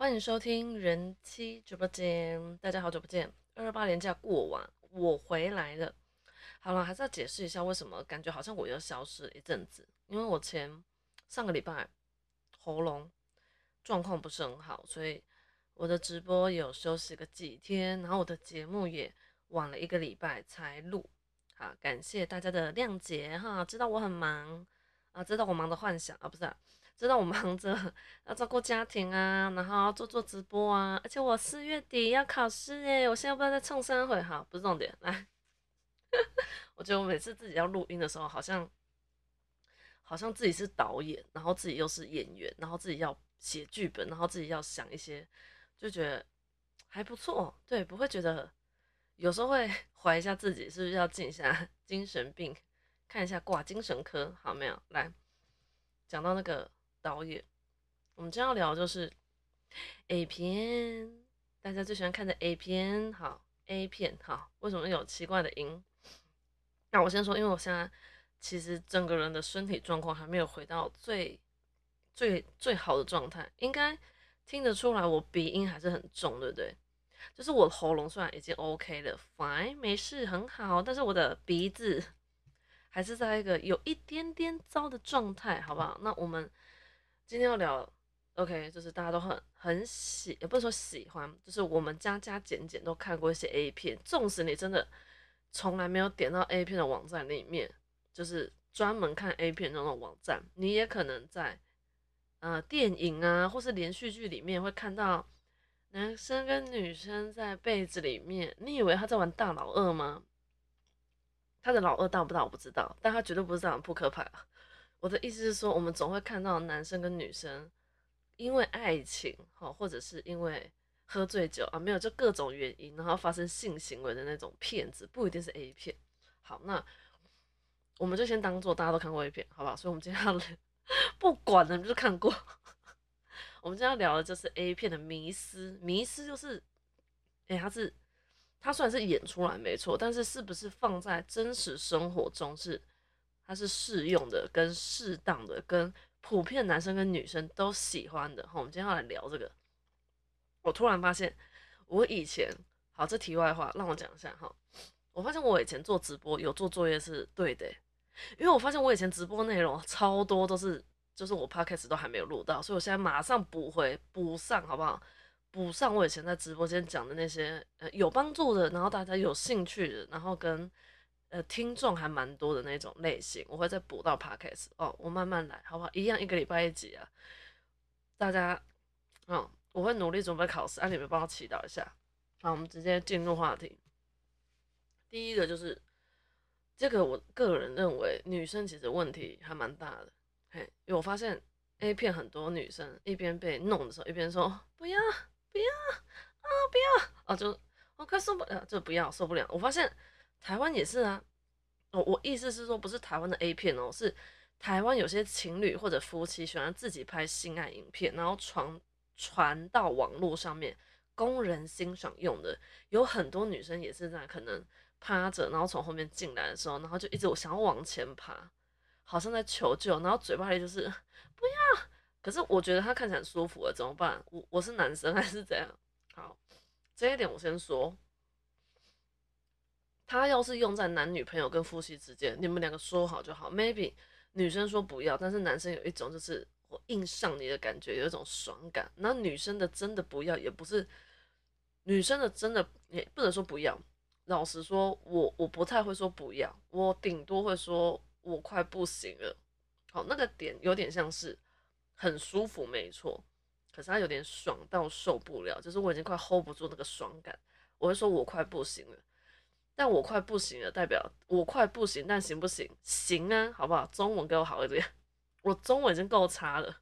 欢迎收听人妻直播间，大家好久不见。二二八连假过完，我回来了。好了，还是要解释一下为什么感觉好像我又消失了一阵子，因为我前上个礼拜喉咙状况不是很好，所以我的直播有休息个几天，然后我的节目也晚了一个礼拜才录。好，感谢大家的谅解哈，知道我很忙啊，知道我忙着幻想啊，不是。知道我忙着要照顾家庭啊，然后做做直播啊，而且我四月底要考试耶，我现在不知道在冲三回哈，不是重点。来，我觉得我每次自己要录音的时候，好像好像自己是导演，然后自己又是演员，然后自己要写剧本，然后自己要想一些，就觉得还不错。对，不会觉得有时候会怀疑一下自己是不是要进一下精神病，看一下挂精神科，好没有？来讲到那个。导演，我们今天要聊就是 A 片，大家最喜欢看的 A 片，好 A 片，好，为什么有奇怪的音？那我先说，因为我现在其实整个人的身体状况还没有回到最最最好的状态，应该听得出来我鼻音还是很重，对不对？就是我的喉咙虽然已经 OK 了，fine，没事，很好，但是我的鼻子还是在一个有一点点糟的状态，好不好？那我们。今天要聊，OK，就是大家都很很喜，也不是说喜欢，就是我们加加减减都看过一些 A 片，纵使你真的从来没有点到 A 片的网站里面，就是专门看 A 片那种网站，你也可能在呃电影啊或是连续剧里面会看到男生跟女生在被子里面，你以为他在玩大老二吗？他的老二大不大我不知道，但他绝对不是这样扑克牌啊。我的意思是说，我们总会看到男生跟女生因为爱情，哈，或者是因为喝醉酒啊，没有就各种原因，然后发生性行为的那种骗子，不一定是 A 片。好，那我们就先当做大家都看过 A 片，好不好？所以，我们今天要不管了，就看过。我们今天要聊的就是 A 片的迷思，迷思就是，哎，它是它虽然是演出来没错，但是是不是放在真实生活中是？它是适用的、跟适当的、跟普遍男生跟女生都喜欢的。哈，我们今天要来聊这个。我突然发现，我以前好，这题外话让我讲一下哈。我发现我以前做直播有做作业是对的，因为我发现我以前直播内容超多都是，就是我 podcast 都还没有录到，所以我现在马上补回补上，好不好？补上我以前在直播间讲的那些呃有帮助的，然后大家有兴趣的，然后跟。呃，听众还蛮多的那种类型，我会再补到 podcast 哦，我慢慢来，好不好？一样一个礼拜一集啊，大家，嗯，我会努力准备考试，啊，你们帮我祈祷一下。好，我们直接进入话题。第一个就是，这个我个人认为女生其实问题还蛮大的，嘿，因为我发现 A 片很多女生一边被弄的时候，一边说不要不要啊不要啊，就我快受不了，就不要受不了。我发现。台湾也是啊，哦，我意思是说，不是台湾的 A 片哦，是台湾有些情侣或者夫妻喜欢自己拍性爱影片，然后传传到网络上面供人欣赏用的。有很多女生也是在可能趴着，然后从后面进来的时候，然后就一直想要往前爬，好像在求救，然后嘴巴里就是不要。可是我觉得他看起来很舒服了，怎么办？我我是男生还是怎样？好，这一点我先说。他要是用在男女朋友跟夫妻之间，你们两个说好就好。Maybe 女生说不要，但是男生有一种就是我硬上你的感觉，有一种爽感。那女生的真的不要，也不是女生的真的也不能说不要。老实说，我我不太会说不要，我顶多会说我快不行了。好，那个点有点像是很舒服，没错，可是他有点爽到受不了，就是我已经快 hold 不住那个爽感，我会说我快不行了。但我快不行了，代表我快不行，但行不行？行啊，好不好？中文给我好一点，我中文已经够差了。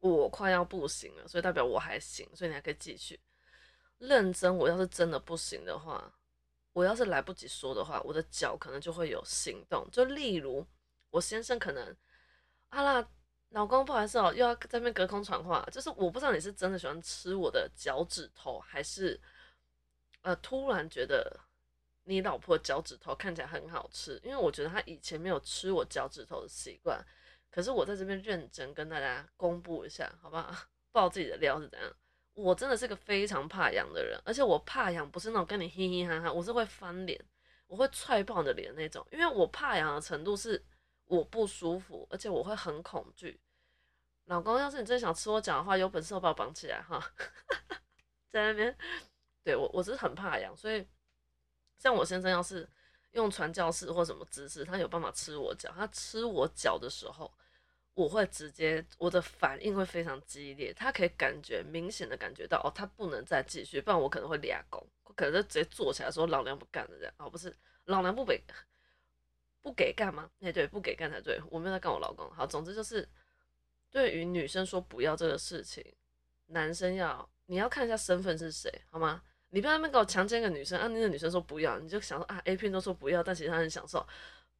我快要不行了，所以代表我还行，所以你还可以继续认真。我要是真的不行的话，我要是来不及说的话，我的脚可能就会有行动。就例如，我先生可能，啊啦，老公不好意思哦，又要在那边隔空传话，就是我不知道你是真的喜欢吃我的脚趾头，还是呃突然觉得。你老婆脚趾头看起来很好吃，因为我觉得她以前没有吃我脚趾头的习惯。可是我在这边认真跟大家公布一下，好不好？爆自己的料是怎样？我真的是个非常怕痒的人，而且我怕痒不是那种跟你嘻嘻哈哈，我是会翻脸，我会踹爆你的脸那种，因为我怕痒的程度是我不舒服，而且我会很恐惧。老公，要是你真想吃我脚的话，有本事我把我绑起来哈，在那边，对我我是很怕痒，所以像我先生要是用传教士或什么姿势，他有办法吃我脚，他吃我脚的时候。我会直接，我的反应会非常激烈，他可以感觉明显的感觉到，哦，他不能再继续，不然我可能会俩拱，可能就直接坐起来说老娘不干了这样，哦，不是，老娘不给，不给干吗？哎，对，不给干才对，我没有在干我老公。好，总之就是，对于女生说不要这个事情，男生要，你要看一下身份是谁，好吗？你不要那边给我强奸个女生，啊，那个女生说不要，你就想说啊，A 片都说不要，但其实他很享受，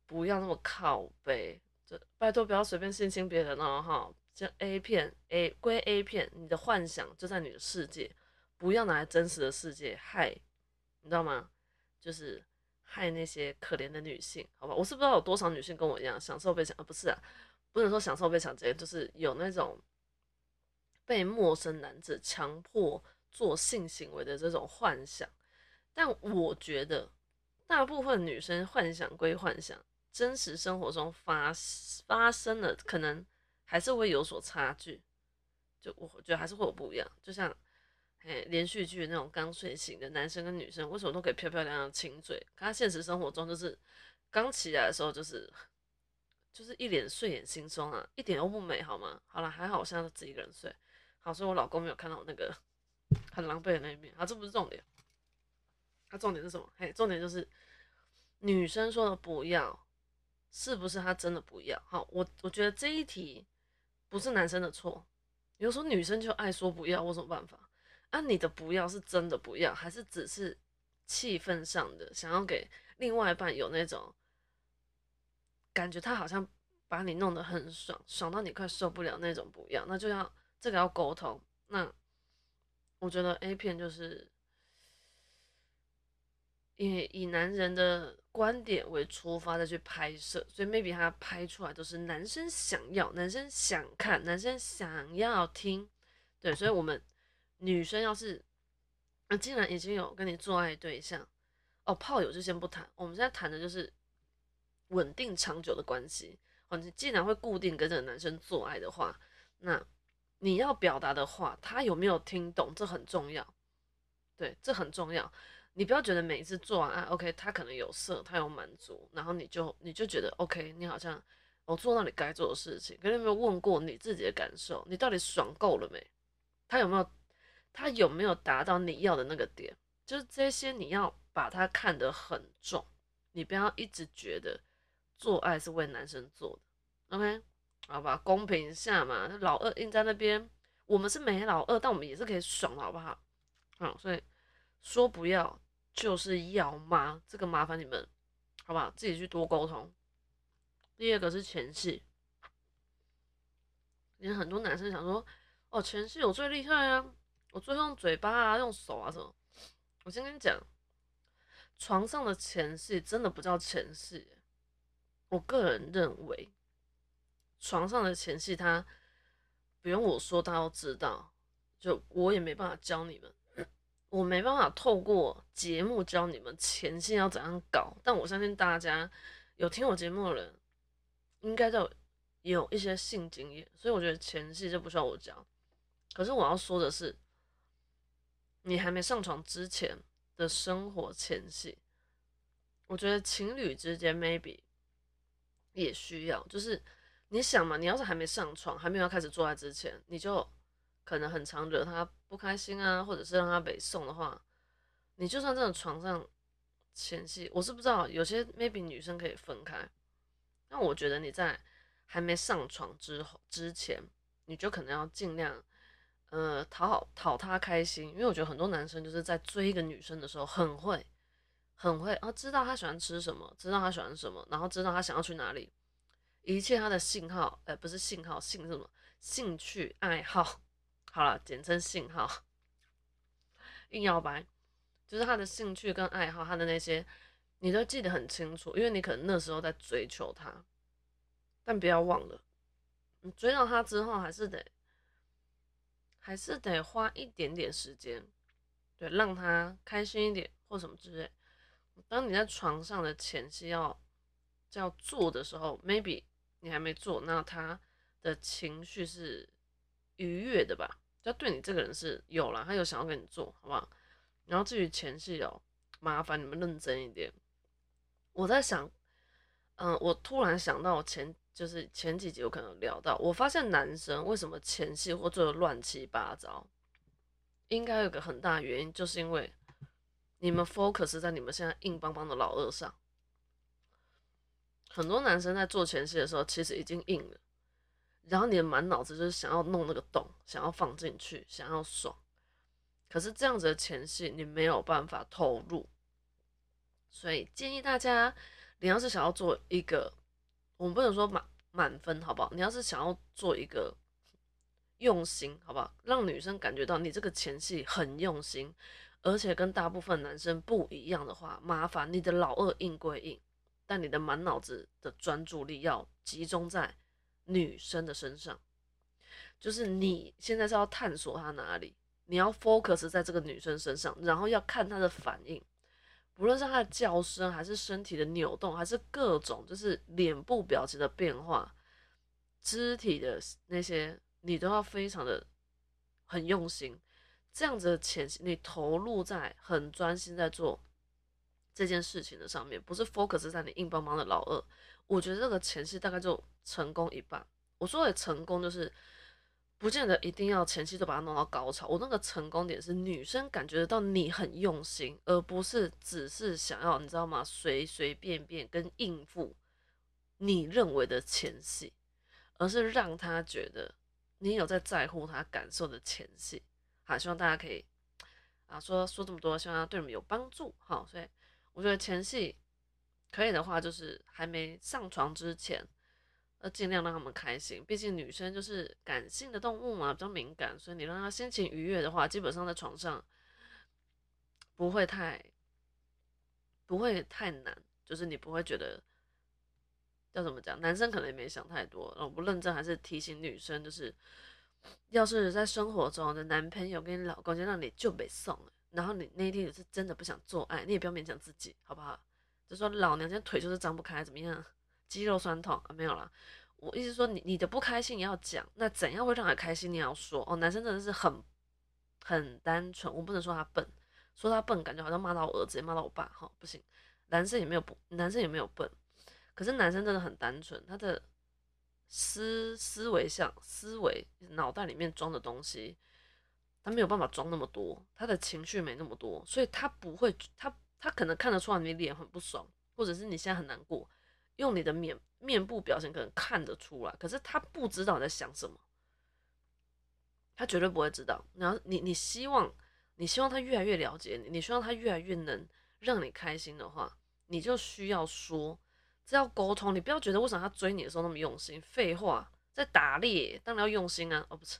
不要那么靠背。就拜托不要随便性侵别人哦，哈！像 A 片，A 归 A 片，你的幻想就在你的世界，不要拿来真实的世界害，你知道吗？就是害那些可怜的女性，好吧？我是不知道有多少女性跟我一样享受被抢，啊不是啊，不能说享受被抢劫，就是有那种被陌生男子强迫做性行为的这种幻想。但我觉得大部分女生幻想归幻想。真实生活中发发生的可能还是会有所差距，就我觉得还是会有不一样。就像，哎，连续剧那种刚睡醒的男生跟女生，为什么都可以漂漂亮亮亲嘴？可他现实生活中就是刚起来的时候就是就是一脸睡眼惺忪啊，一点都不美好吗？好了，还好我现在自己一个人睡，好，所以我老公没有看到我那个很狼狈的那一面。好，这不是重点，他重点是什么？嘿，重点就是女生说的不要。是不是他真的不要？好，我我觉得这一题不是男生的错，有时候女生就爱说不要，我什么办法？啊，你的不要是真的不要，还是只是气氛上的想要给另外一半有那种感觉，他好像把你弄得很爽，爽到你快受不了那种不要，那就要这个要沟通。那我觉得 A 片就是。以以男人的观点为出发再去拍摄，所以 maybe 他拍出来都是男生想要、男生想看、男生想要听，对，所以我们女生要是，那既然已经有跟你做爱对象，哦，炮友就先不谈，我们现在谈的就是稳定长久的关系。哦，你既然会固定跟这个男生做爱的话，那你要表达的话，他有没有听懂，这很重要，对，这很重要。你不要觉得每一次做完爱，OK，他可能有色，他有满足，然后你就你就觉得 OK，你好像我做到你该做的事情。可是你有没有问过你自己的感受？你到底爽够了没？他有没有他有没有达到你要的那个点？就是这些你要把它看得很重，你不要一直觉得做爱是为男生做的，OK？好吧，公平一下嘛。老二硬在那边，我们是没老二，但我们也是可以爽的，好不好？好，所以说不要。就是要吗？这个麻烦你们，好不好？自己去多沟通。第二个是前戏，因为很多男生想说，哦，前戏我最厉害啊，我最用嘴巴啊，用手啊什么。我先跟你讲，床上的前戏真的不叫前戏。我个人认为，床上的前戏，他不用我说，他都知道。就我也没办法教你们。我没办法透过节目教你们前戏要怎样搞，但我相信大家有听我节目的人，应该都有一些性经验，所以我觉得前戏就不需要我教。可是我要说的是，你还没上床之前的生活前戏，我觉得情侣之间 maybe 也需要，就是你想嘛，你要是还没上床，还没有开始做爱之前，你就。可能很常惹他不开心啊，或者是让他北送的话，你就算这种床上前戏，我是不知道有些 maybe 女生可以分开，但我觉得你在还没上床之后之前，你就可能要尽量呃讨好讨他开心，因为我觉得很多男生就是在追一个女生的时候很会很会啊，知道她喜欢吃什么，知道她喜欢什么，然后知道她想要去哪里，一切他的信号，呃不是信号，信什么兴趣爱好。好了，简称信号。硬要白，就是他的兴趣跟爱好，他的那些，你都记得很清楚，因为你可能那时候在追求他。但不要忘了，你追到他之后，还是得还是得花一点点时间，对，让他开心一点或什么之类。当你在床上的前期要要做的时候，maybe 你还没做，那他的情绪是愉悦的吧？就对你这个人是有了，他有想要跟你做好不好？然后至于前戏哦，麻烦你们认真一点。我在想，嗯，我突然想到前就是前几集有可能聊到，我发现男生为什么前戏或做的乱七八糟，应该有个很大原因，就是因为你们 focus 在你们现在硬邦邦的老二上。很多男生在做前戏的时候，其实已经硬了，然后你的满脑子就是想要弄那个洞，想要放进去，想要爽。可是这样子的前戏，你没有办法投入，所以建议大家，你要是想要做一个，我们不能说满满分，好不好？你要是想要做一个用心，好不好？让女生感觉到你这个前戏很用心，而且跟大部分男生不一样的话，麻烦你的老二硬归硬，但你的满脑子的专注力要集中在女生的身上，就是你现在是要探索她哪里。你要 focus 在这个女生身上，然后要看她的反应，不论是她的叫声，还是身体的扭动，还是各种就是脸部表情的变化、肢体的那些，你都要非常的很用心。这样子的前期，你投入在很专心在做这件事情的上面，不是 focus 在你硬邦邦的老二。我觉得这个前期大概就成功一半。我说的成功就是。不见得一定要前期就把它弄到高潮。我那个成功点是女生感觉得到你很用心，而不是只是想要你知道吗？随随便便跟应付你认为的前戏，而是让她觉得你有在在乎她感受的前戏。好，希望大家可以啊说说这么多，希望对你们有帮助。好，所以我觉得前戏可以的话，就是还没上床之前。要尽量让他们开心，毕竟女生就是感性的动物嘛，比较敏感，所以你让她心情愉悦的话，基本上在床上不会太不会太难，就是你不会觉得要怎么讲，男生可能也没想太多。我不认真，还是提醒女生，就是要是在生活中的男朋友跟你老公就让你就被送了，然后你那一天是真的不想做爱，你也不要勉强自己，好不好？就说老娘今天腿就是张不开，怎么样？肌肉酸痛啊，没有啦。我意思说，你你的不开心你要讲，那怎样会让他开心？你要说哦，男生真的是很很单纯，我不能说他笨，说他笨感觉好像骂到我儿子，骂到我爸，哈，不行。男生也没有不，男生也没有笨，可是男生真的很单纯，他的思思维像思维脑袋里面装的东西，他没有办法装那么多，他的情绪没那么多，所以他不会，他他可能看得出来你脸很不爽，或者是你现在很难过。用你的面面部表情可能看得出来，可是他不知道你在想什么，他绝对不会知道。然后你你希望你希望他越来越了解你，你希望他越来越能让你开心的话，你就需要说，这要沟通。你不要觉得为什么他追你的时候那么用心，废话，在打猎当然要用心啊。哦，不是，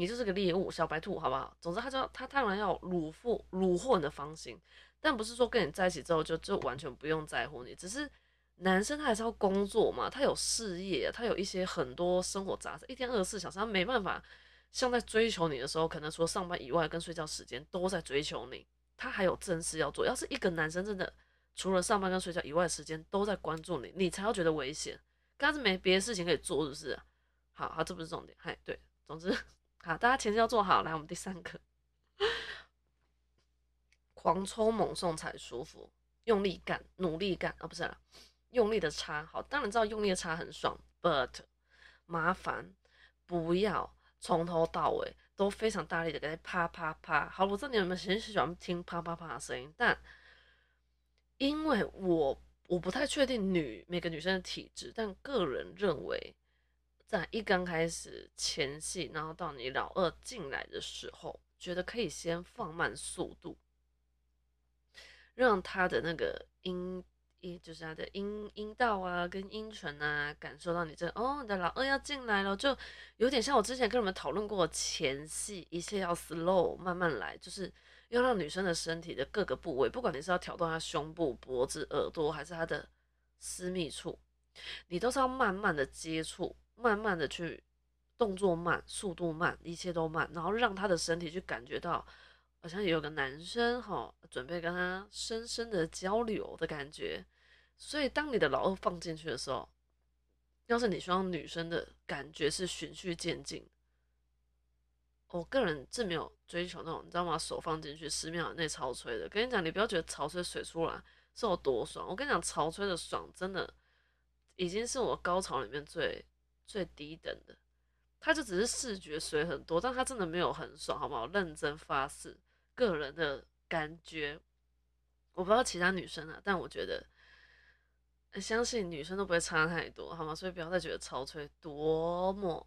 你就是个猎物，小白兔，好不好？总之，他就他当然要虏获虏获你的芳心，但不是说跟你在一起之后就就完全不用在乎你，只是。男生他还是要工作嘛，他有事业，他有一些很多生活杂事，一天二十四小时，他没办法像在追求你的时候，可能除了上班以外跟睡觉时间都在追求你，他还有正事要做。要是一个男生真的除了上班跟睡觉以外的时间都在关注你，你才要觉得危险。刚是没别的事情可以做，是不是？好好，这不是重点。嗨，对，总之好，大家前期要做好。来，我们第三个，狂抽猛送才舒服，用力干，努力干啊，不是。用力的擦，好，当然知道用力的擦很爽，but 麻烦不要从头到尾都非常大力的给它啪啪啪。好，我知道你们很喜欢听啪啪啪的声音，但因为我我不太确定女每个女生的体质，但个人认为，在一刚开始前戏，然后到你老二进来的时候，觉得可以先放慢速度，让他的那个音。一就是他的阴阴道啊，跟阴唇啊，感受到你这哦，你的老二要进来了，就有点像我之前跟你们讨论过前戏，一切要 slow 慢慢来，就是要让女生的身体的各个部位，不管你是要挑动她胸部、脖子、耳朵，还是她的私密处，你都是要慢慢的接触，慢慢的去动作慢，速度慢，一切都慢，然后让他的身体去感觉到，好像有个男生哈，准备跟他深深的交流的感觉。所以，当你的老二放进去的时候，要是你希望女生的感觉是循序渐进，我个人是没有追求那种，你知道吗？手放进去十秒内潮吹的。跟你讲，你不要觉得潮吹水出来是有多爽，我跟你讲，潮吹的爽真的已经是我高潮里面最最低等的。他就只是视觉水很多，但他真的没有很爽，好不好？认真发誓，个人的感觉，我不知道其他女生啊，但我觉得。相信女生都不会差太多，好吗？所以不要再觉得超吹多么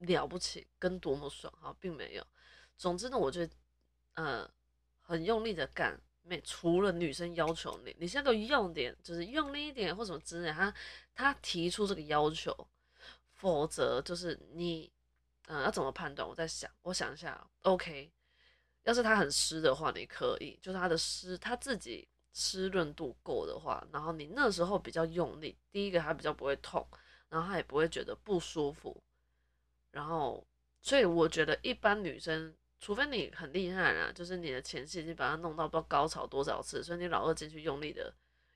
了不起，跟多么爽，好，并没有。总之呢，我觉得，呃，很用力的干，没除了女生要求你，你现在都用点，就是用力一点或什么之类，他他提出这个要求，否则就是你，嗯，要怎么判断？我在想，我想一下，OK，要是它很湿的话，你可以，就是它的湿，它自己。湿润度够的话，然后你那时候比较用力，第一个它比较不会痛，然后它也不会觉得不舒服，然后所以我觉得一般女生，除非你很厉害啦，就是你的前戏已经把它弄到不知道高潮多少次，所以你老二进去用力的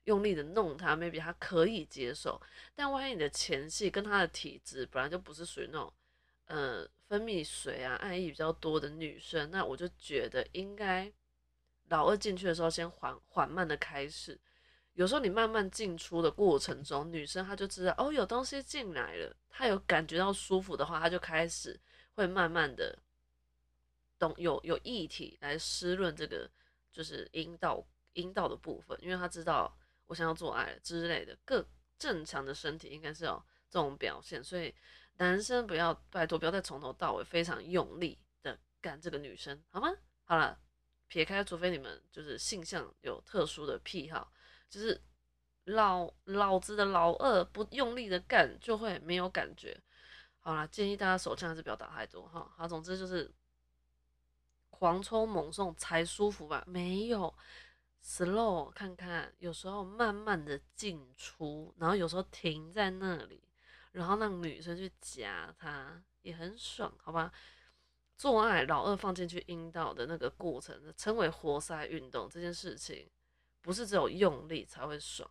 用力的弄它，maybe 他可以接受，但万一你的前戏跟他的体质本来就不是属于那种，呃，分泌水啊、爱意比较多的女生，那我就觉得应该。老二进去的时候，先缓缓慢的开始。有时候你慢慢进出的过程中，女生她就知道哦，有东西进来了，她有感觉到舒服的话，她就开始会慢慢的懂有有液体来湿润这个就是阴道阴道的部分，因为她知道我想要做爱之类的。各正常的身体应该是有这种表现，所以男生不要拜托不要再从头到尾非常用力的干这个女生，好吗？好了。撇开，除非你们就是性向有特殊的癖好，就是老老子的老二不用力的干就会没有感觉。好了，建议大家手枪还是不要打太多哈。好，总之就是狂冲猛送才舒服吧？没有，slow 看看，有时候慢慢的进出，然后有时候停在那里，然后让女生去夹它，也很爽，好吧？做爱老二放进去阴道的那个过程，称为活塞运动。这件事情不是只有用力才会爽，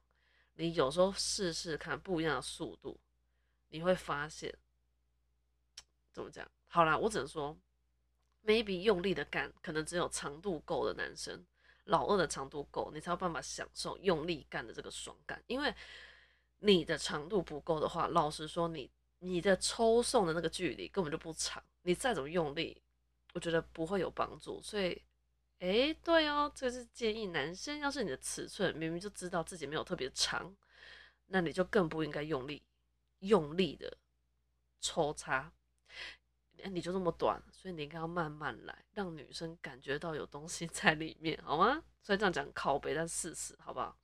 你有时候试试看不一样的速度，你会发现怎么讲？好啦，我只能说，maybe 用力的干，可能只有长度够的男生，老二的长度够，你才有办法享受用力干的这个爽感。因为你的长度不够的话，老实说，你你的抽送的那个距离根本就不长。你再怎么用力，我觉得不会有帮助。所以，哎，对哦，这是建议男生，要是你的尺寸明明就知道自己没有特别长，那你就更不应该用力用力的抽插。哎你就这么短，所以你应该要慢慢来，让女生感觉到有东西 在里面，好吗？所以这样讲靠背，但事实，好不好？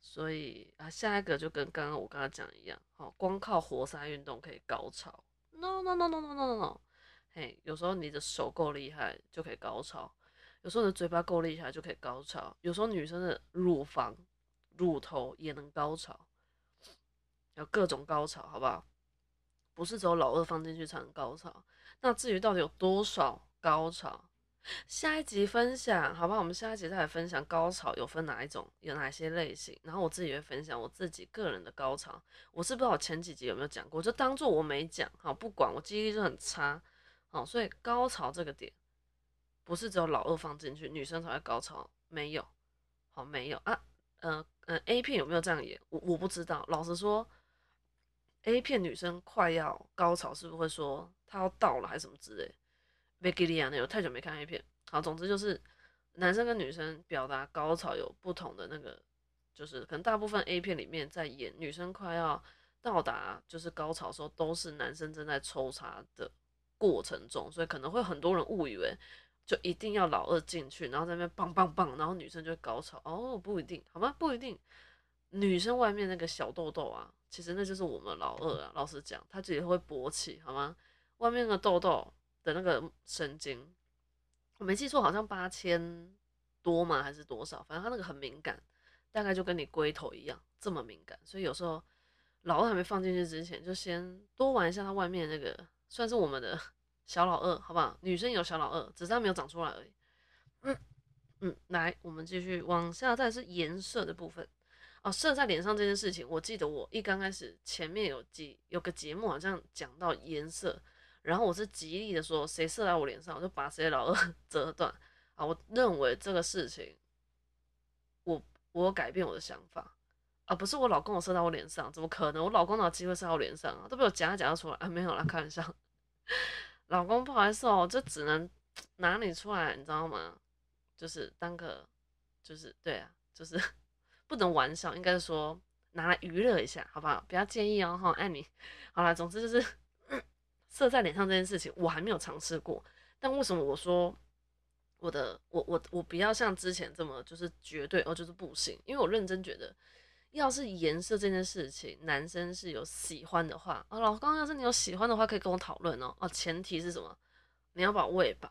所以啊，下一个就跟刚刚我刚刚讲一样，好，光靠活塞运动可以高潮。no no no no no no no，嘿，有时候你的手够厉害就可以高潮，有时候你的嘴巴够厉害就可以高潮，有时候女生的乳房、乳头也能高潮，有各种高潮，好不好？不是只有老二放进去才能高潮。那至于到底有多少高潮？下一集分享，好不好？我们下一集再来分享高潮有分哪一种，有哪些类型。然后我自己会分享我自己个人的高潮。我是不知道前几集有没有讲过，就当做我没讲。好，不管我记忆力就很差。好，所以高潮这个点，不是只有老二放进去女生才会高潮，没有。好，没有啊。嗯嗯，A 片有没有这样演？我我不知道。老实说，A 片女生快要高潮，是不是会说她要到了还是什么之类？贝吉利亚那有太久没看 A 片，好，总之就是男生跟女生表达高潮有不同的那个，就是可能大部分 A 片里面在演女生快要到达就是高潮的时候，都是男生正在抽插的过程中，所以可能会很多人误以为就一定要老二进去，然后在那边棒棒棒，然后女生就会高潮哦，不一定，好吗？不一定，女生外面那个小痘痘啊，其实那就是我们老二啊，老实讲，他自己会勃起，好吗？外面的痘痘。的那个神经，我没记错，好像八千多吗？还是多少？反正他那个很敏感，大概就跟你龟头一样这么敏感。所以有时候老二还没放进去之前，就先多玩一下他外面那个，算是我们的 小老二，好不好？女生有小老二，只是他没有长出来而已。嗯嗯，来，我们继续往下，再是颜色的部分。哦，射在脸上这件事情，我记得我一刚开始前面有几有个节目好像讲到颜色，然后我是极力的说，谁射在我脸上，我就把谁老二 折断。啊，我认为这个事情，我我改变我的想法。啊，不是我老公我射到我脸上，怎么可能？我老公哪有机会射到我脸上啊？都被我夹夹出来啊！没有啦，开玩笑。老公不好意思哦，这只能拿你出来，你知道吗？就是当个，就是对啊，就是不能玩笑，应该是说拿来娱乐一下，好不好？不要介意哦，哈，爱你。好啦，总之就是 射在脸上这件事情，我还没有尝试过。但为什么我说我的我我我不要像之前这么就是绝对哦，就是不行？因为我认真觉得。要是颜色这件事情，男生是有喜欢的话，啊，老公，要是你有喜欢的话，可以跟我讨论哦。哦，前提是什么？你要把我喂饱，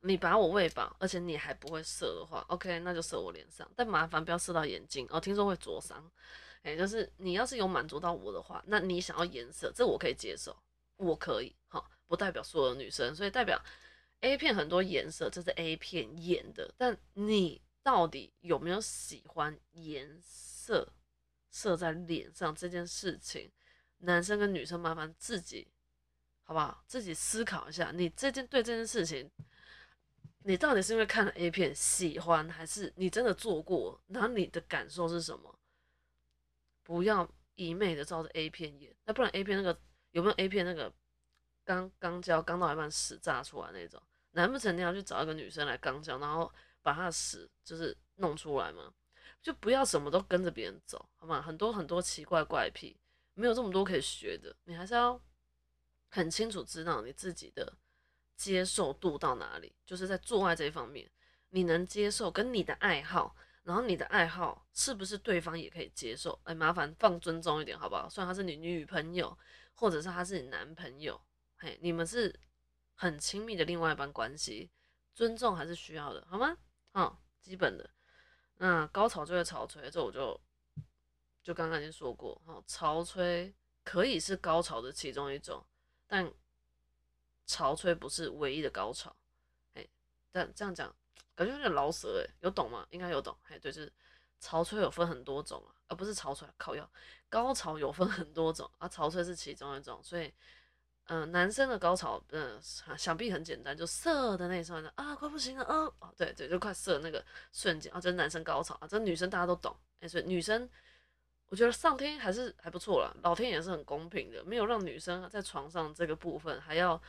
你把我喂饱，而且你还不会射的话，OK，那就射我脸上，但麻烦不要射到眼睛哦，听说会灼伤。哎，就是你要是有满足到我的话，那你想要颜色，这我可以接受，我可以，哈，不代表所有女生，所以代表 A 片很多颜色，这是 A 片演的，但你到底有没有喜欢颜色？射在脸上这件事情，男生跟女生麻烦自己，好不好？自己思考一下，你这件对这件事情，你到底是因为看了 A 片喜欢，还是你真的做过？然后你的感受是什么？不要一昧的照着 A 片演，那不然 A 片那个有没有 A 片那个刚刚教刚到一半屎炸出来那种？难不成你要去找一个女生来刚教，然后把她的屎就是弄出来吗？就不要什么都跟着别人走，好吗？很多很多奇怪怪癖，没有这么多可以学的。你还是要很清楚知道你自己的接受度到哪里，就是在做爱这一方面，你能接受跟你的爱好，然后你的爱好是不是对方也可以接受？哎，麻烦放尊重一点，好不好？虽然他是你女朋友，或者是他是你男朋友，嘿，你们是很亲密的另外一半关系，尊重还是需要的，好吗？好，基本的。那高潮就会潮吹，这我就就刚刚已经说过，哈，潮吹可以是高潮的其中一种，但潮吹不是唯一的高潮，哎，但这样讲感觉有点老舌，哎，有懂吗？应该有懂，哎，对，就是潮吹有分很多种啊，而不是潮吹靠药，高潮有分很多种啊，潮吹是其中一种，所以。嗯，男生的高潮，嗯，想必很简单，就射的那一瞬间啊，快不行了，哦，哦，对对，就快射那个瞬间啊，这是男生高潮啊，这女生大家都懂，哎，所以女生，我觉得上天还是还不错啦，老天也是很公平的，没有让女生在床上这个部分还要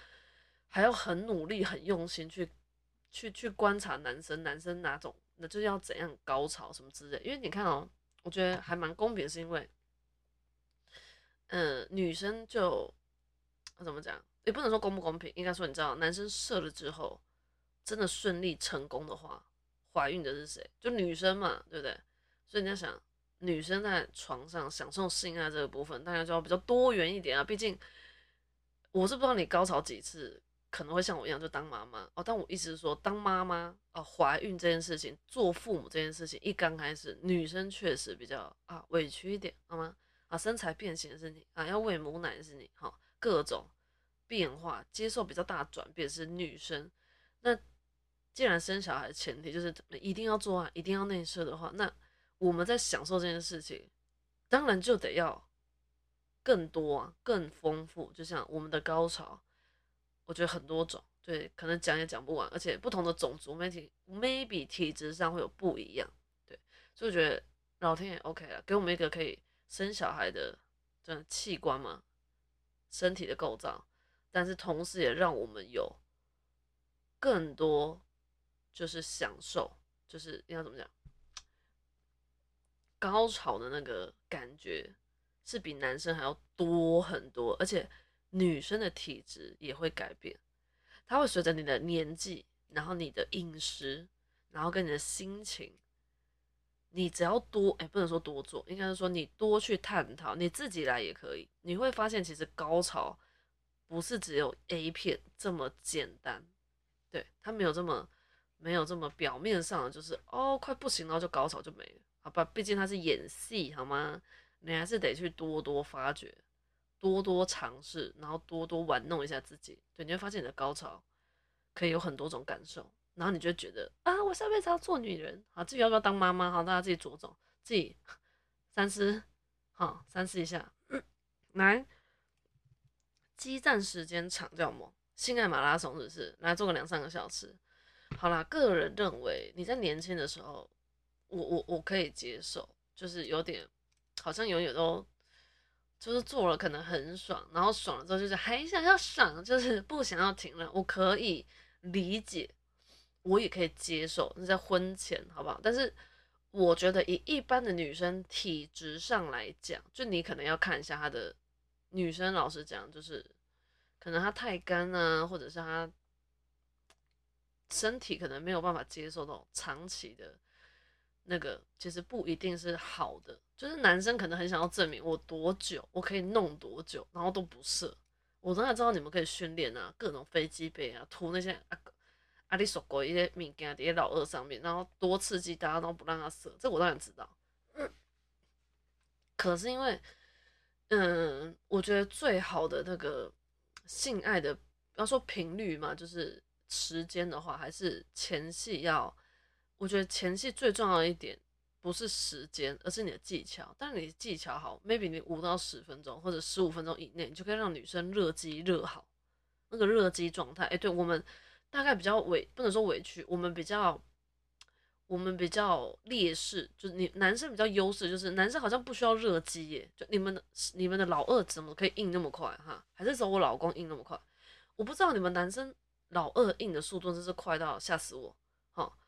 还要很努力、很用心去去去观察男生，男生哪种，那就要怎样高潮什么之类，因为你看哦，我觉得还蛮公平，是因为，嗯，女生就。怎么讲？也不能说公不公平，应该说你知道，男生射了之后，真的顺利成功的话，怀孕的是谁？就女生嘛，对不对？所以你要想，女生在床上享受性爱这个部分，大家就要比较多元一点啊。毕竟我是不知道你高潮几次，可能会像我一样就当妈妈哦。但我意思是说，当妈妈哦，怀孕这件事情，做父母这件事情，一刚开始，女生确实比较啊委屈一点，好吗？啊，身材变形的是你啊，要喂母奶的是你，好。各种变化，接受比较大的转变是女生。那既然生小孩前提就是一定要做爱，一定要内射的话，那我们在享受这件事情，当然就得要更多啊，更丰富。就像我们的高潮，我觉得很多种，对，可能讲也讲不完，而且不同的种族媒体 maybe 体质上会有不一样，对，所以我觉得老天也 OK 了，给我们一个可以生小孩的这样器官嘛。身体的构造，但是同时也让我们有更多，就是享受，就是应该怎么讲，高潮的那个感觉是比男生还要多很多，而且女生的体质也会改变，它会随着你的年纪，然后你的饮食，然后跟你的心情。你只要多哎，不能说多做，应该是说你多去探讨，你自己来也可以。你会发现，其实高潮不是只有 A 片这么简单，对，它没有这么没有这么表面上，就是哦快不行了就高潮就没了，好吧？毕竟它是演戏，好吗？你还是得去多多发掘，多多尝试，然后多多玩弄一下自己。对，你会发现你的高潮可以有很多种感受，然后你就觉得啊，我下辈子要做女人。好，至于要不要当妈妈，好，大家自己着重，自己 三思，好，三思一下。嗯来，激战时间长叫什么？性爱马拉松是不是？来做个两三个小时。好啦，个人认为你在年轻的时候，我我我可以接受，就是有点好像永远都就是做了可能很爽，然后爽了之后就是还想要爽，就是不想要停了。我可以理解，我也可以接受。那在婚前好不好？但是我觉得以一般的女生体质上来讲，就你可能要看一下她的女生，老实讲就是。可能她太干啊，或者是她身体可能没有办法接受那种长期的那个，其实不一定是好的。就是男生可能很想要证明我多久我可以弄多久，然后都不射。我当然知道你们可以训练啊，各种飞机杯啊，涂那些阿阿里索果一些物件在老二上面，然后多刺激大家，然后不让他射。这我当然知道。可是因为，嗯，我觉得最好的那个。性爱的要说频率嘛，就是时间的话，还是前戏要。我觉得前戏最重要的一点不是时间，而是你的技巧。但是你技巧好，maybe 你五到十分钟或者十五分钟以内，你就可以让女生热机热好，那个热机状态。哎，对我们大概比较委，不能说委屈，我们比较我们比较劣势，就是你男生比较优势，就是男生好像不需要热机耶。就你们的你们的老二怎么可以硬那么快哈？还是说我老公硬那么快？我不知道你们男生老二硬的速度真是快到吓死我。好，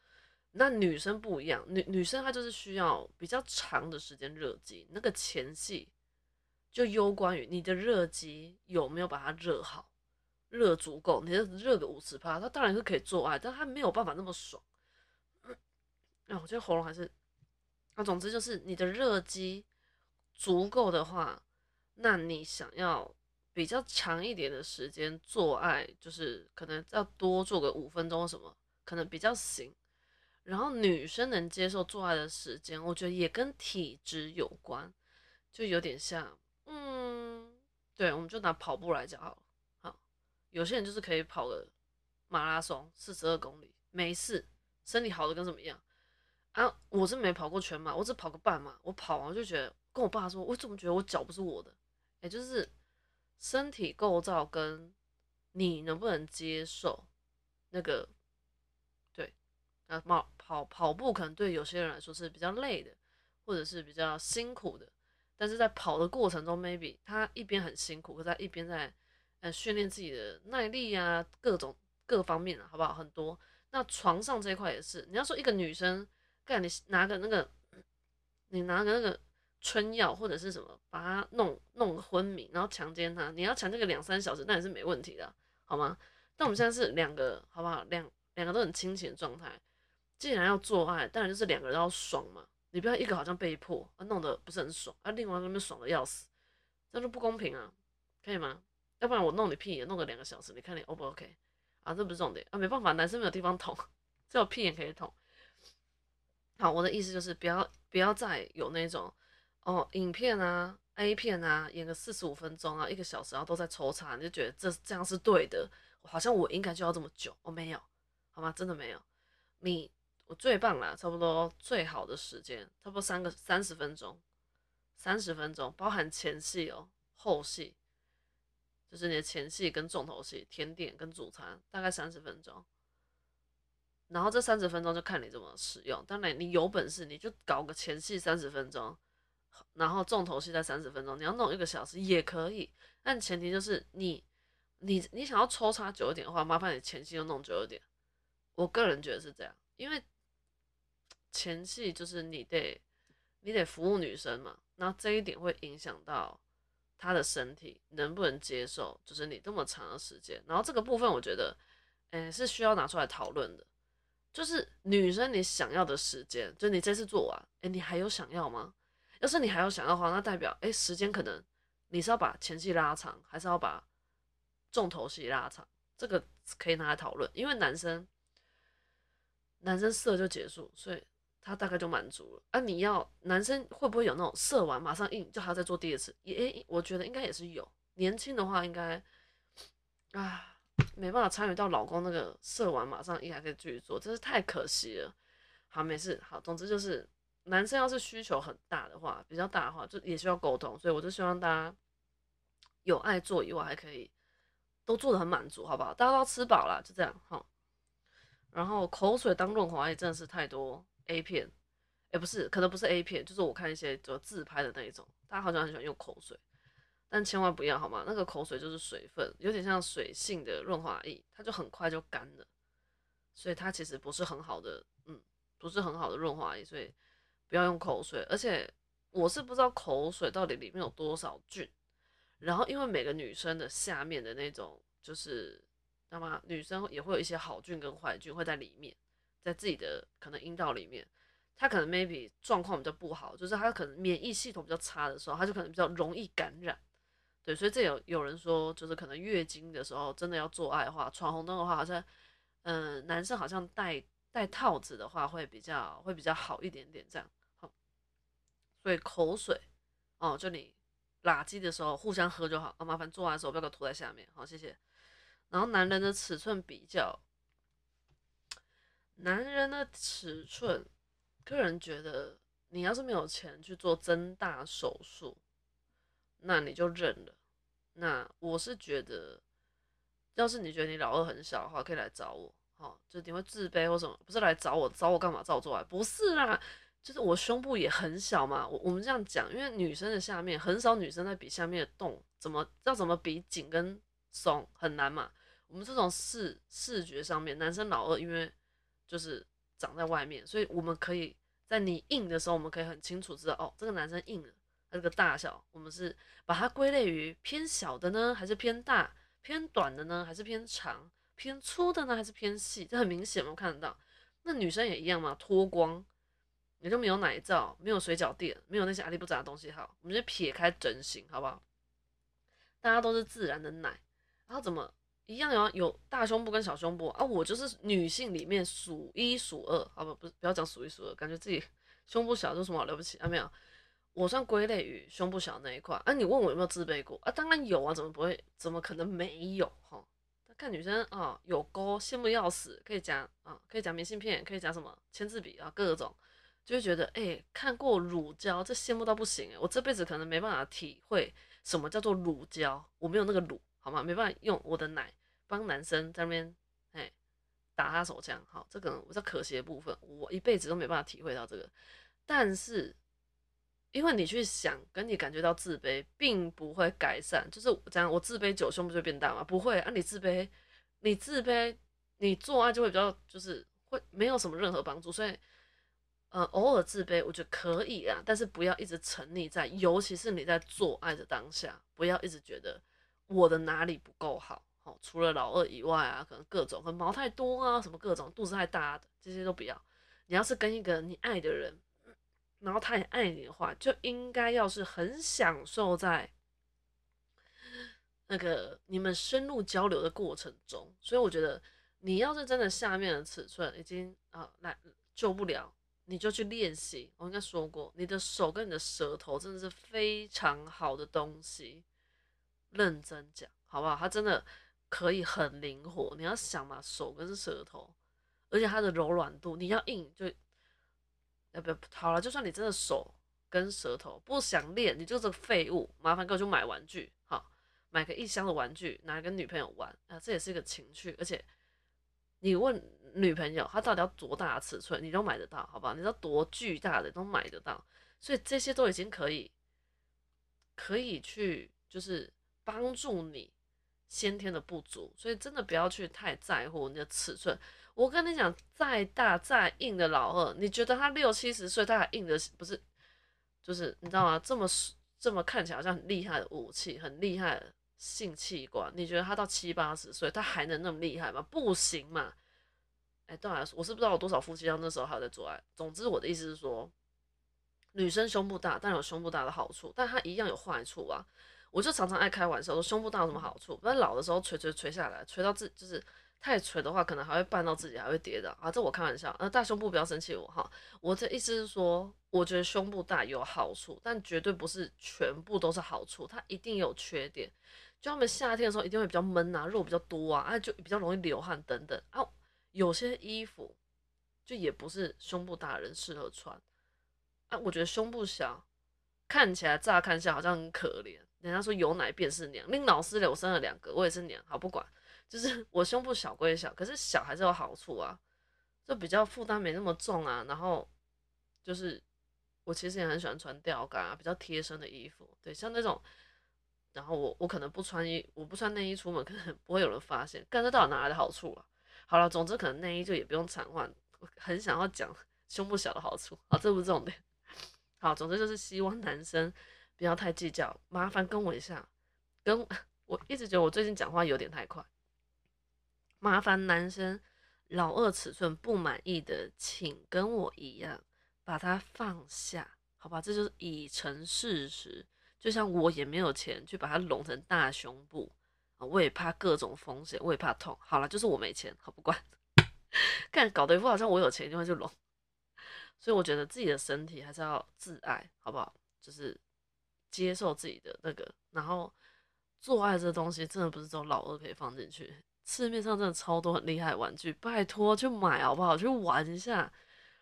那女生不一样，女女生她就是需要比较长的时间热机，那个前戏就攸关于你的热机有没有把它热好，热足够，你热个五十趴，他当然是可以做爱，但他没有办法那么爽。那我觉得喉咙还是，那总之就是你的热机足够的话，那你想要。比较长一点的时间做爱，就是可能要多做个五分钟什么，可能比较行。然后女生能接受做爱的时间，我觉得也跟体质有关，就有点像，嗯，对，我们就拿跑步来讲好了。好，有些人就是可以跑个马拉松四十二公里，没事，身体好的跟什么样啊？我是没跑过全马，我只跑个半马。我跑完就觉得，跟我爸说，我怎么觉得我脚不是我的？也就是。身体构造跟你能不能接受那个，对，啊冒跑跑步可能对有些人来说是比较累的，或者是比较辛苦的，但是在跑的过程中，maybe 他一边很辛苦，可他一边在呃训练自己的耐力啊，各种各方面啊，好不好？很多。那床上这一块也是，你要说一个女生，干你拿个那个，你拿个那个。春药或者是什么，把他弄弄昏迷，然后强奸他。你要强奸个两三小时，那也是没问题的，好吗？但我们现在是两个，好不好？两两个都很清醒的状态。既然要做爱，当然就是两个人要爽嘛。你不要一个好像被迫，啊，弄得不是很爽，啊，另外一个边爽的要死，这样就不公平啊，可以吗？要不然我弄你屁眼，弄个两个小时，你看你 O 不 OK？啊，这不是重点啊，没办法，男生没有地方捅，只有屁眼可以捅。好，我的意思就是不要不要再有那种。哦，影片啊，A 片啊，演个四十五分钟啊，一个小时，然后都在抽查，你就觉得这这样是对的，好像我应该就要这么久，我没有，好吗？真的没有，你我最棒了，差不多最好的时间，差不多三个三十分钟，三十分钟，包含前戏哦，后戏，就是你的前戏跟重头戏，甜点跟主餐，大概三十分钟，然后这三十分钟就看你怎么使用，当然你有本事你就搞个前戏三十分钟。然后重头戏在三十分钟，你要弄一个小时也可以，但前提就是你你你想要抽插久一点的话，麻烦你前戏就弄久一点。我个人觉得是这样，因为前戏就是你得你得服务女生嘛，那这一点会影响到她的身体能不能接受，就是你这么长的时间。然后这个部分我觉得，诶是需要拿出来讨论的，就是女生你想要的时间，就你这次做完，诶你还有想要吗？要是你还有想要的话，那代表哎，时间可能你是要把前戏拉长，还是要把重头戏拉长？这个可以拿来讨论。因为男生男生射就结束，所以他大概就满足了。啊，你要男生会不会有那种射完马上硬，就还要再做第二次？也，我觉得应该也是有。年轻的话应该啊，没办法参与到老公那个射完马上硬还可以继续做，真是太可惜了。好，没事。好，总之就是男生要是需求很大的话，比较大的话，就也需要沟通。所以我就希望大家有爱做以外，还可以都做的很满足，好不好？大家都吃饱了，就这样哈。然后口水当润滑液真的是太多 A 片，哎，不是，可能不是 A 片，就是我看一些就自拍的那一种，大家好像很喜欢用口水，但千万不要好吗？那个口水就是水分，有点像水性的润滑液，它就很快就干了，所以它其实不是很好的，嗯，不是很好的润滑液，所以不要用口水。而且我是不知道口水到底里面有多少菌，然后因为每个女生的下面的那种就是。那么女生也会有一些好菌跟坏菌会在里面，在自己的可能阴道里面，他可能 maybe 状况比较不好，就是他可能免疫系统比较差的时候，他就可能比较容易感染。对，所以这有有人说，就是可能月经的时候真的要做爱的话，闯红灯的话，好像嗯，男生好像戴戴套子的话会比较会比较好一点点这样。好，所以口水哦，就你垃圾的时候互相喝就好啊，麻烦做完的时候不要给我吐在下面。好，谢谢。然后男人的尺寸比较，男人的尺寸，个人觉得，你要是没有钱去做增大手术，那你就认了。那我是觉得，要是你觉得你老二很小的话，可以来找我。好，就你会自卑或什么？不是来找我，找我干嘛？找我做爱？不是啦，就是我胸部也很小嘛。我我们这样讲，因为女生的下面很少女生在比下面的洞，怎么要怎么比紧跟松很难嘛。我们这种视视觉上面，男生老二因为就是长在外面，所以我们可以在你硬的时候，我们可以很清楚知道哦，这个男生硬了，他这个大小，我们是把它归类于偏小的呢，还是偏大、偏短的呢，还是偏长、偏粗的呢，还是偏细？这很明显嘛，看得到。那女生也一样嘛，脱光，也就没有奶罩，没有水饺垫，没有那些阿里不杂的东西。好，我们就撇开整形，好不好？大家都是自然的奶，然后怎么？一样有有大胸部跟小胸部啊，我就是女性里面数一数二，好不不不要讲数一数二，感觉自己胸部小有什么了不起啊？没有，我算归类于胸部小那一块啊。你问我有没有自卑过啊？当然有啊，怎么不会？怎么可能没有？哈，看女生啊，有沟羡慕要死，可以讲啊，可以讲明信片，可以讲什么签字笔啊，各种，就会觉得哎，看过乳胶，这羡慕到不行，我这辈子可能没办法体会什么叫做乳胶，我没有那个乳，好吗？没办法用我的奶。帮男生在那边，哎，打他手枪，好，这可能我这可惜的部分，我一辈子都没办法体会到这个。但是，因为你去想，跟你感觉到自卑，并不会改善。就是这样，我自卑久，胸不就变大吗？不会啊，你自卑，你自卑，你做爱就会比较，就是会没有什么任何帮助。所以，呃，偶尔自卑，我觉得可以啊，但是不要一直沉溺在，尤其是你在做爱的当下，不要一直觉得我的哪里不够好。除了老二以外啊，可能各种，可能毛太多啊，什么各种，肚子太大的这些都不要。你要是跟一个你爱的人，然后他也爱你的话，就应该要是很享受在那个你们深入交流的过程中。所以我觉得，你要是真的下面的尺寸已经啊来救不了，你就去练习。我应该说过，你的手跟你的舌头真的是非常好的东西，认真讲好不好？他真的。可以很灵活，你要想嘛，手跟舌头，而且它的柔软度，你要硬就，要不要好了？就算你真的手跟舌头不想练，你就是个废物，麻烦给我去买玩具，好，买个一箱的玩具，拿来跟女朋友玩啊，这也是一个情趣。而且你问女朋友，她到底要多大的尺寸，你都买得到，好不好？你知道多巨大的都买得到，所以这些都已经可以，可以去就是帮助你。先天的不足，所以真的不要去太在乎你的尺寸。我跟你讲，再大再硬的老二，你觉得他六七十岁他还硬的不是？就是你知道吗？这么这么看起来好像很厉害的武器，很厉害的性器官，你觉得他到七八十岁他还能那么厉害吗？不行嘛！哎，当然，我是不知道有多少夫妻到那时候还在做爱。总之，我的意思是说，女生胸部大，但有胸部大的好处，但它一样有坏处啊。我就常常爱开玩笑说胸部大有什么好处？不然老的时候垂垂垂下来，垂到自就是太垂的话，可能还会绊到自己，还会跌倒啊。这我开玩笑，呃，大胸部不要生气我哈。我的意思是说，我觉得胸部大有好处，但绝对不是全部都是好处，它一定有缺点。就他们夏天的时候一定会比较闷啊，肉比较多啊，啊就比较容易流汗等等啊。有些衣服就也不是胸部大的人适合穿啊。我觉得胸部小看起来乍看下好像很可怜，人家说有奶便是娘。令老师留，生了两个，我也是娘，好不管。就是 我胸部小归小，可是小还是有好处啊，就比较负担没那么重啊。然后就是我其实也很喜欢穿吊嘎啊，比较贴身的衣服。对，像那种，然后我我可能不穿衣，我不穿内衣出门，可能不会有人发现。干这到底哪来的好处啊？好了，总之可能内衣就也不用常换。我很想要讲 胸部小的好处，好，这不是重点。好，总之就是希望男生不要太计较，麻烦跟我一下。跟我一直觉得我最近讲话有点太快。麻烦男生老二尺寸不满意的，请跟我一样把它放下，好吧？这就是已成事实。就像我也没有钱去把它隆成大胸部，我也怕各种风险，我也怕痛。好了，就是我没钱，好不管。看搞得一副好像我有钱就会去隆，所以我觉得自己的身体还是要自爱，好不好？就是接受自己的那个，然后做爱这东西真的不是只有老二可以放进去。市面上真的超多很厉害的玩具，拜托去买好不好？去玩一下。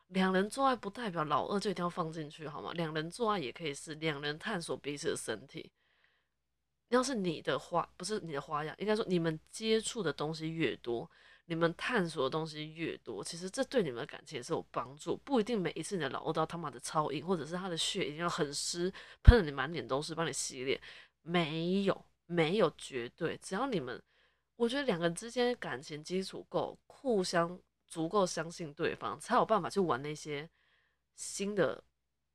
两人做爱不代表老二就一定要放进去，好吗？两人做爱也可以是两人探索彼此的身体。要是你的花不是你的花样，应该说你们接触的东西越多，你们探索的东西越多，其实这对你们的感情也是有帮助。不一定每一次你的老二都要他妈的超硬，或者是他的血一定要很湿，喷的你满脸都是，帮你洗脸。没有，没有绝对，只要你们。我觉得两个人之间感情基础够，互相足够相信对方，才有办法去玩那些新的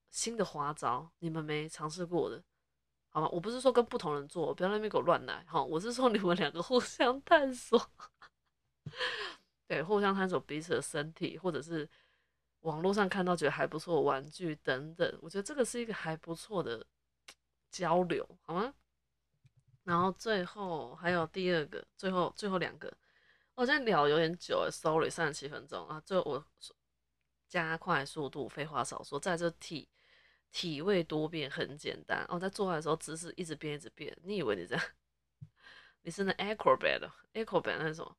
新的花招，你们没尝试过的，好吗？我不是说跟不同人做，不要那边给我乱来，哈，我是说你们两个互相探索，对，互相探索彼此的身体，或者是网络上看到觉得还不错玩具等等，我觉得这个是一个还不错的交流，好吗？然后最后还有第二个，最后最后两个，我现在聊有点久了，sorry，三十七分钟啊，最后我加快速度，废话少说，在这体体位多变很简单。哦，在做爱的时候姿势一直变一直变，你以为你这样，你是那 acrobat，acrobat 那种，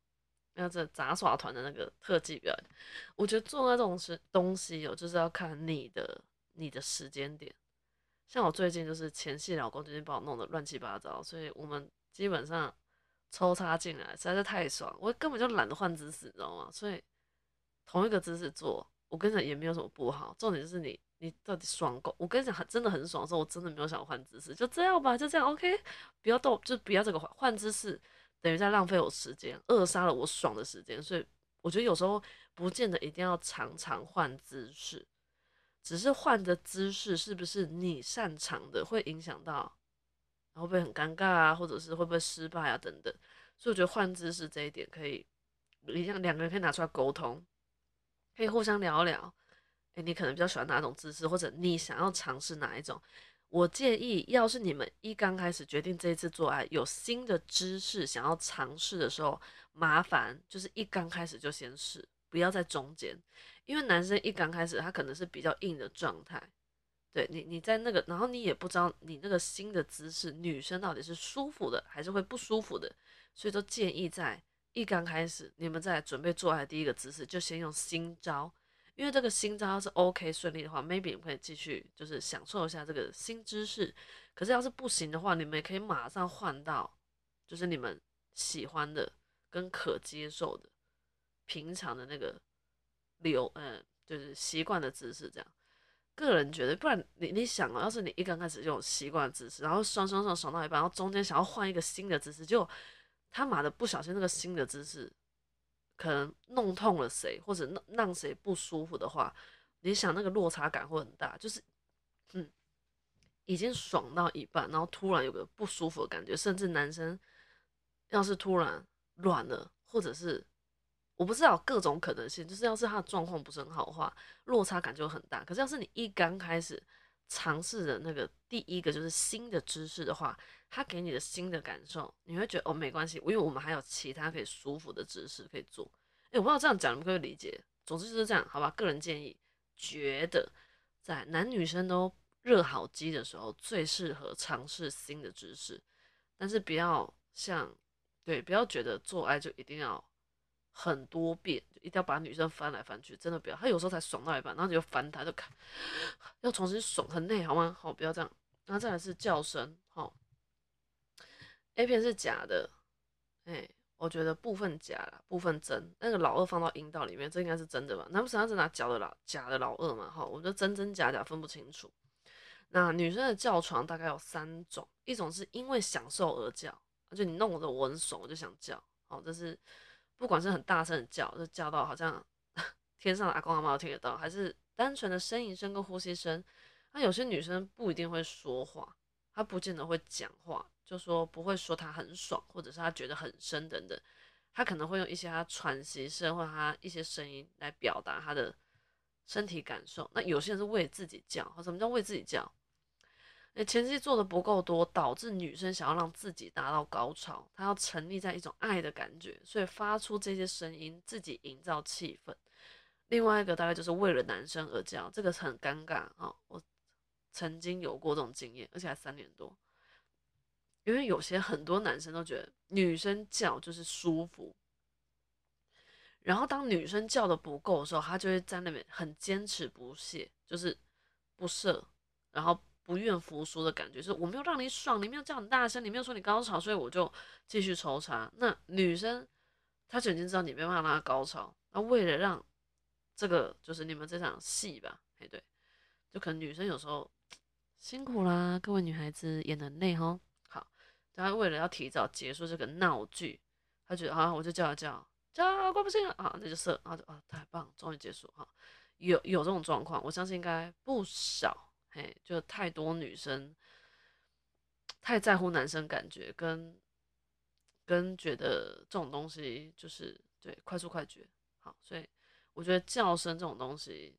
那这杂耍团的那个特技表演，我觉得做那种是东西哦，就是要看你的你的时间点。像我最近就是前戏老公最近把我弄得乱七八糟，所以我们基本上抽插进来实在是太爽，我根本就懒得换姿势，你知道吗？所以同一个姿势做，我跟你讲也没有什么不好，重点就是你你到底爽够。我跟你讲真的很爽的时候，我真的没有想换姿势，就这样吧，就这样 OK，不要动，就不要这个换换姿势，等于在浪费我时间，扼杀了我爽的时间。所以我觉得有时候不见得一定要常常换姿势。只是换的姿势是不是你擅长的，会影响到，会不会很尴尬啊，或者是会不会失败啊等等。所以我觉得换姿势这一点可以，一样两个人可以拿出来沟通，可以互相聊聊。诶，你可能比较喜欢哪种姿势，或者你想要尝试哪一种？我建议，要是你们一刚开始决定这一次做爱有新的姿势想要尝试的时候，麻烦就是一刚开始就先试，不要在中间。因为男生一刚开始，他可能是比较硬的状态，对你，你在那个，然后你也不知道你那个新的姿势，女生到底是舒服的还是会不舒服的，所以都建议在一刚开始，你们在准备做爱第一个姿势，就先用新招，因为这个新招要是 OK 顺利的话，maybe 你们可以继续就是享受一下这个新姿势，可是要是不行的话，你们也可以马上换到就是你们喜欢的跟可接受的平常的那个。流嗯，就是习惯的姿势这样，个人觉得，不然你你想啊，要是你一刚开始用习惯姿势，然后爽爽爽爽到一半，然后中间想要换一个新的姿势，就他妈的不小心那个新的姿势可能弄痛了谁，或者让让谁不舒服的话，你想那个落差感会很大，就是嗯，已经爽到一半，然后突然有个不舒服的感觉，甚至男生要是突然软了，或者是。我不知道各种可能性，就是要是他的状况不是很好的话，落差感就很大。可是要是你一刚开始尝试的那个第一个就是新的知识的话，他给你的新的感受，你会觉得哦没关系，因为我们还有其他可以舒服的知识可以做。诶，我不知道这样讲你们可以理解。总之就是这样，好吧？个人建议，觉得在男女生都热好机的时候，最适合尝试新的知识，但是不要像对，不要觉得做爱就一定要很多遍，一定要把女生翻来翻去，真的不要。他有时候才爽到一半，然后你就翻他，就看 要重新爽，很累，好吗？好，不要这样。然后再来是叫声，好，A 片是假的，哎。我觉得部分假了，部分真。那个老二放到阴道里面，这应该是真的吧？难不成他是拿假的老假的老二嘛？哈，我觉得真真假假分不清楚。那女生的叫床大概有三种，一种是因为享受而叫，就你弄得我很爽，我就想叫。好，这是不管是很大声的叫，就叫到好像 天上的阿公阿妈都听得到，还是单纯的呻吟声跟呼吸声。那有些女生不一定会说话，她不见得会讲话。就说不会说她很爽，或者是她觉得很深等等，他可能会用一些他喘息声或他一些声音来表达他的身体感受。那有些人是为自己叫，什么叫为自己叫？那前期做的不够多，导致女生想要让自己达到高潮，她要沉溺在一种爱的感觉，所以发出这些声音，自己营造气氛。另外一个大概就是为了男生而叫，这个很尴尬啊！我曾经有过这种经验，而且还三年多。因为有些很多男生都觉得女生叫就是舒服，然后当女生叫的不够的时候，他就会在那边很坚持不懈，就是不射，然后不愿服输的感觉，就是我没有让你爽，你没有叫很大声，你没有说你高潮，所以我就继续抽查。那女生她就已经知道你没办法让她高潮，那为了让这个就是你们这场戏吧，哎对，就可能女生有时候辛苦啦，各位女孩子也能累哈。他为了要提早结束这个闹剧，他觉得啊，我就叫叫叫，怪不行了啊，那就射，啊就啊，太棒，终于结束哈。有有这种状况，我相信应该不少，嘿，就太多女生太在乎男生感觉，跟跟觉得这种东西就是对快速快绝，好，所以我觉得叫声这种东西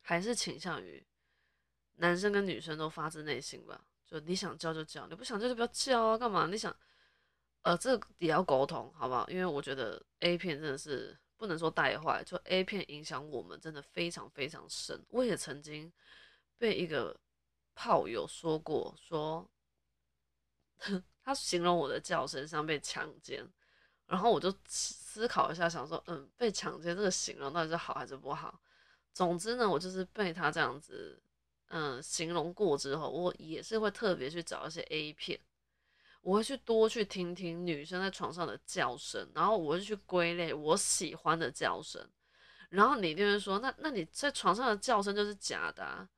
还是倾向于男生跟女生都发自内心吧。就你想叫就叫，你不想叫就不要叫啊！干嘛？你想，呃，这也要沟通，好不好？因为我觉得 A 片真的是不能说带坏，就 A 片影响我们真的非常非常深。我也曾经被一个炮友说过，说 他形容我的叫声像被强奸，然后我就思考一下，想说，嗯，被强奸这个形容到底是好还是不好？总之呢，我就是被他这样子。嗯，形容过之后，我也是会特别去找一些 A 片，我会去多去听听女生在床上的叫声，然后我会去归类我喜欢的叫声。然后你一定会说，那那你在床上的叫声就是假的啊？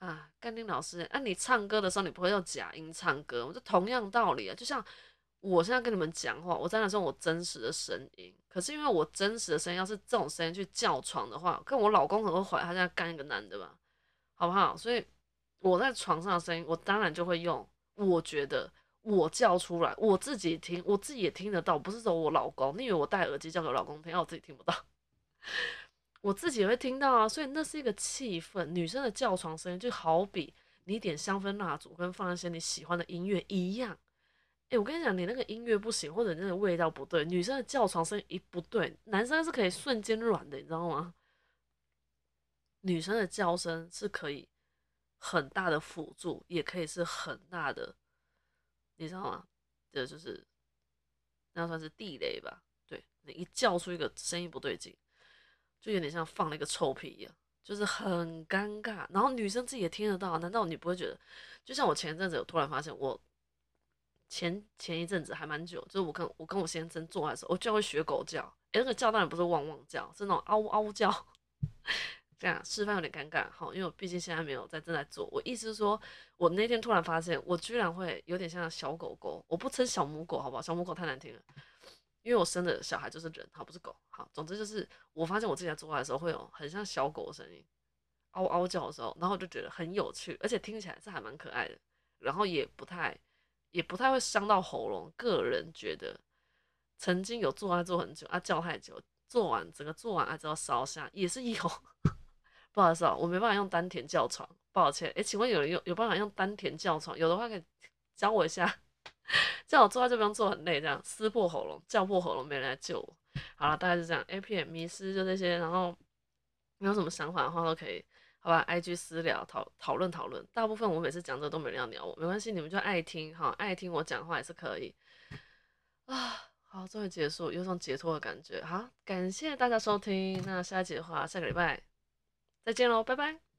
啊，甘丁老师，那你唱歌的时候你不会用假音唱歌？我就同样道理啊，就像我现在跟你们讲话，我在那说我真实的声音，可是因为我真实的声音要是这种声音去叫床的话，跟我老公很会怀疑他现在干一个男的吧？好不好？所以我在床上的声音，我当然就会用。我觉得我叫出来，我自己听，我自己也听得到，不是说我老公。你以为我戴耳机叫给我老公听，我自己听不到，我自己也会听到啊。所以那是一个气氛，女生的叫床声音就好比你点香氛蜡烛跟放一些你喜欢的音乐一样。诶，我跟你讲，你那个音乐不行，或者那个味道不对，女生的叫床声音一不对，男生是可以瞬间软的，你知道吗？女生的叫声是可以很大的辅助，也可以是很大的，你知道吗？这就是那算是地雷吧？对你一叫出一个声音不对劲，就有点像放了一个臭屁一样，就是很尴尬。然后女生自己也听得到，难道你不会觉得？就像我前一阵子有突然发现，我前前一阵子还蛮久，就是我跟我跟我先生做爱的时候，我就会学狗叫。诶，那个叫当然不是汪汪叫，是那种嗷嗷叫。这样示范有点尴尬，好，因为我毕竟现在没有在正在做。我意思是说，我那天突然发现，我居然会有点像小狗狗，我不称小母狗，好不好？小母狗太难听了，因为我生的小孩就是人，好，不是狗，好。总之就是，我发现我自己在做爱的时候会有很像小狗的声音，嗷嗷叫的时候，然后我就觉得很有趣，而且听起来是还蛮可爱的，然后也不太也不太会伤到喉咙。个人觉得，曾经有做爱做很久啊，叫太久，做完整个做完啊之后烧下也是有。不好意思啊，我没办法用丹田叫床，抱歉。哎，请问有人有有办法用丹田叫床？有的话可以教我一下，叫我做就不用做很累，这样撕破喉咙叫破喉咙没人来救我。好了，大概是这样。A P M 迷失就这些，然后你有什么想法的话都可以，好吧？I G 私聊讨讨论讨论。大部分我每次讲这都没人要鸟我，没关系，你们就爱听哈，爱听我讲话也是可以啊。好，终于结束，有种解脱的感觉。好，感谢大家收听。那下一集的话，下个礼拜再见喽，拜拜。